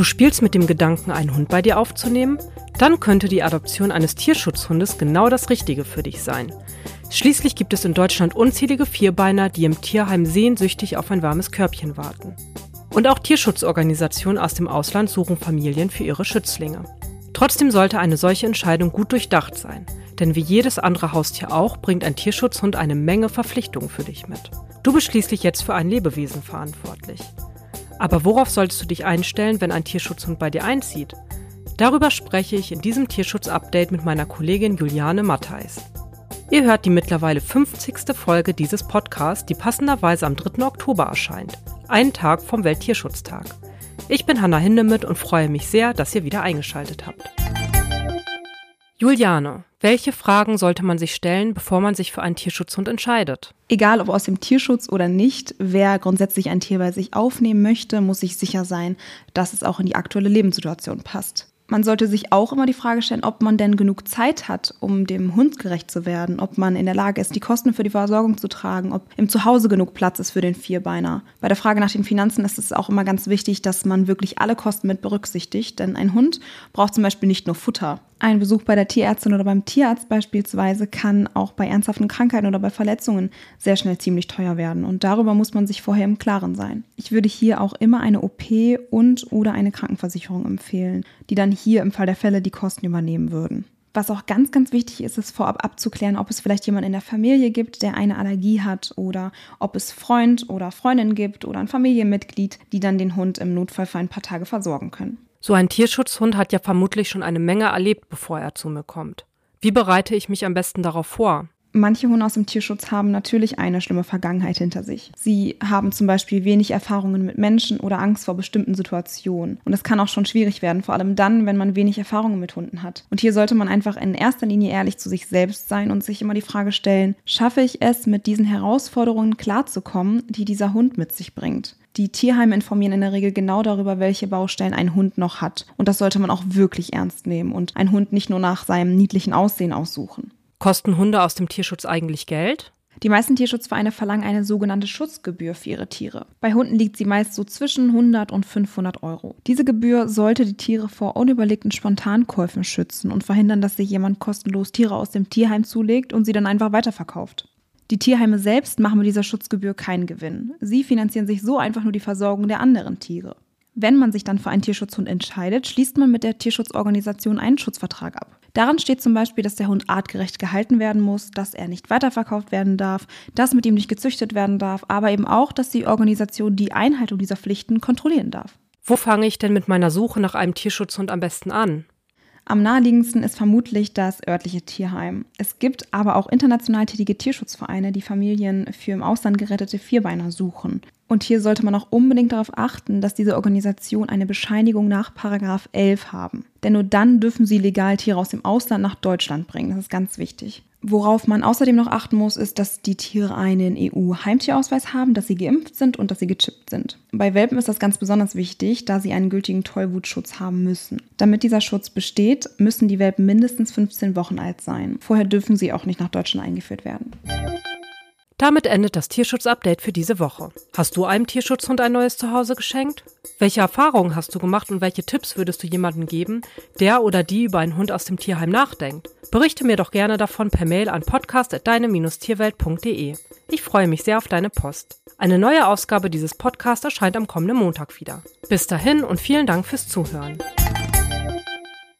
Du spielst mit dem Gedanken, einen Hund bei dir aufzunehmen? Dann könnte die Adoption eines Tierschutzhundes genau das Richtige für dich sein. Schließlich gibt es in Deutschland unzählige Vierbeiner, die im Tierheim sehnsüchtig auf ein warmes Körbchen warten. Und auch Tierschutzorganisationen aus dem Ausland suchen Familien für ihre Schützlinge. Trotzdem sollte eine solche Entscheidung gut durchdacht sein, denn wie jedes andere Haustier auch bringt ein Tierschutzhund eine Menge Verpflichtungen für dich mit. Du bist schließlich jetzt für ein Lebewesen verantwortlich. Aber worauf solltest du dich einstellen, wenn ein Tierschutzhund bei dir einzieht? Darüber spreche ich in diesem Tierschutz-Update mit meiner Kollegin Juliane Mattheis. Ihr hört die mittlerweile 50. Folge dieses Podcasts, die passenderweise am 3. Oktober erscheint, einen Tag vom Welttierschutztag. Ich bin Hanna Hindemith und freue mich sehr, dass ihr wieder eingeschaltet habt. Juliane, welche Fragen sollte man sich stellen, bevor man sich für einen Tierschutzhund entscheidet? Egal ob aus dem Tierschutz oder nicht, wer grundsätzlich ein Tier bei sich aufnehmen möchte, muss sich sicher sein, dass es auch in die aktuelle Lebenssituation passt. Man sollte sich auch immer die Frage stellen, ob man denn genug Zeit hat, um dem Hund gerecht zu werden, ob man in der Lage ist, die Kosten für die Versorgung zu tragen, ob im Zuhause genug Platz ist für den Vierbeiner. Bei der Frage nach den Finanzen ist es auch immer ganz wichtig, dass man wirklich alle Kosten mit berücksichtigt, denn ein Hund braucht zum Beispiel nicht nur Futter. Ein Besuch bei der Tierärztin oder beim Tierarzt beispielsweise kann auch bei ernsthaften Krankheiten oder bei Verletzungen sehr schnell ziemlich teuer werden. Und darüber muss man sich vorher im Klaren sein. Ich würde hier auch immer eine OP und oder eine Krankenversicherung empfehlen, die dann hier im Fall der Fälle die Kosten übernehmen würden. Was auch ganz, ganz wichtig ist, ist vorab abzuklären, ob es vielleicht jemanden in der Familie gibt, der eine Allergie hat oder ob es Freund oder Freundin gibt oder ein Familienmitglied, die dann den Hund im Notfall für ein paar Tage versorgen können. So ein Tierschutzhund hat ja vermutlich schon eine Menge erlebt, bevor er zu mir kommt. Wie bereite ich mich am besten darauf vor? Manche Hunde aus dem Tierschutz haben natürlich eine schlimme Vergangenheit hinter sich. Sie haben zum Beispiel wenig Erfahrungen mit Menschen oder Angst vor bestimmten Situationen. Und das kann auch schon schwierig werden, vor allem dann, wenn man wenig Erfahrungen mit Hunden hat. Und hier sollte man einfach in erster Linie ehrlich zu sich selbst sein und sich immer die Frage stellen, schaffe ich es, mit diesen Herausforderungen klarzukommen, die dieser Hund mit sich bringt? Die Tierheime informieren in der Regel genau darüber, welche Baustellen ein Hund noch hat. Und das sollte man auch wirklich ernst nehmen und einen Hund nicht nur nach seinem niedlichen Aussehen aussuchen. Kosten Hunde aus dem Tierschutz eigentlich Geld? Die meisten Tierschutzvereine verlangen eine sogenannte Schutzgebühr für ihre Tiere. Bei Hunden liegt sie meist so zwischen 100 und 500 Euro. Diese Gebühr sollte die Tiere vor unüberlegten Spontankäufen schützen und verhindern, dass sich jemand kostenlos Tiere aus dem Tierheim zulegt und sie dann einfach weiterverkauft. Die Tierheime selbst machen mit dieser Schutzgebühr keinen Gewinn. Sie finanzieren sich so einfach nur die Versorgung der anderen Tiere. Wenn man sich dann für einen Tierschutzhund entscheidet, schließt man mit der Tierschutzorganisation einen Schutzvertrag ab. Daran steht zum Beispiel, dass der Hund artgerecht gehalten werden muss, dass er nicht weiterverkauft werden darf, dass mit ihm nicht gezüchtet werden darf, aber eben auch, dass die Organisation die Einhaltung dieser Pflichten kontrollieren darf. Wo fange ich denn mit meiner Suche nach einem Tierschutzhund am besten an? Am naheliegendsten ist vermutlich das örtliche Tierheim. Es gibt aber auch international tätige Tierschutzvereine, die Familien für im Ausland gerettete Vierbeiner suchen. Und hier sollte man auch unbedingt darauf achten, dass diese Organisation eine Bescheinigung nach Paragraph 11 haben. Denn nur dann dürfen sie legal Tiere aus dem Ausland nach Deutschland bringen. Das ist ganz wichtig. Worauf man außerdem noch achten muss, ist, dass die Tiere einen EU-Heimtierausweis haben, dass sie geimpft sind und dass sie gechippt sind. Bei Welpen ist das ganz besonders wichtig, da sie einen gültigen Tollwutschutz haben müssen. Damit dieser Schutz besteht, müssen die Welpen mindestens 15 Wochen alt sein. Vorher dürfen sie auch nicht nach Deutschland eingeführt werden. Damit endet das Tierschutz-Update für diese Woche. Hast du einem Tierschutzhund ein neues Zuhause geschenkt? Welche Erfahrungen hast du gemacht und welche Tipps würdest du jemandem geben, der oder die über einen Hund aus dem Tierheim nachdenkt? Berichte mir doch gerne davon per Mail an podcast.deine-tierwelt.de. Ich freue mich sehr auf deine Post. Eine neue Ausgabe dieses Podcasts erscheint am kommenden Montag wieder. Bis dahin und vielen Dank fürs Zuhören.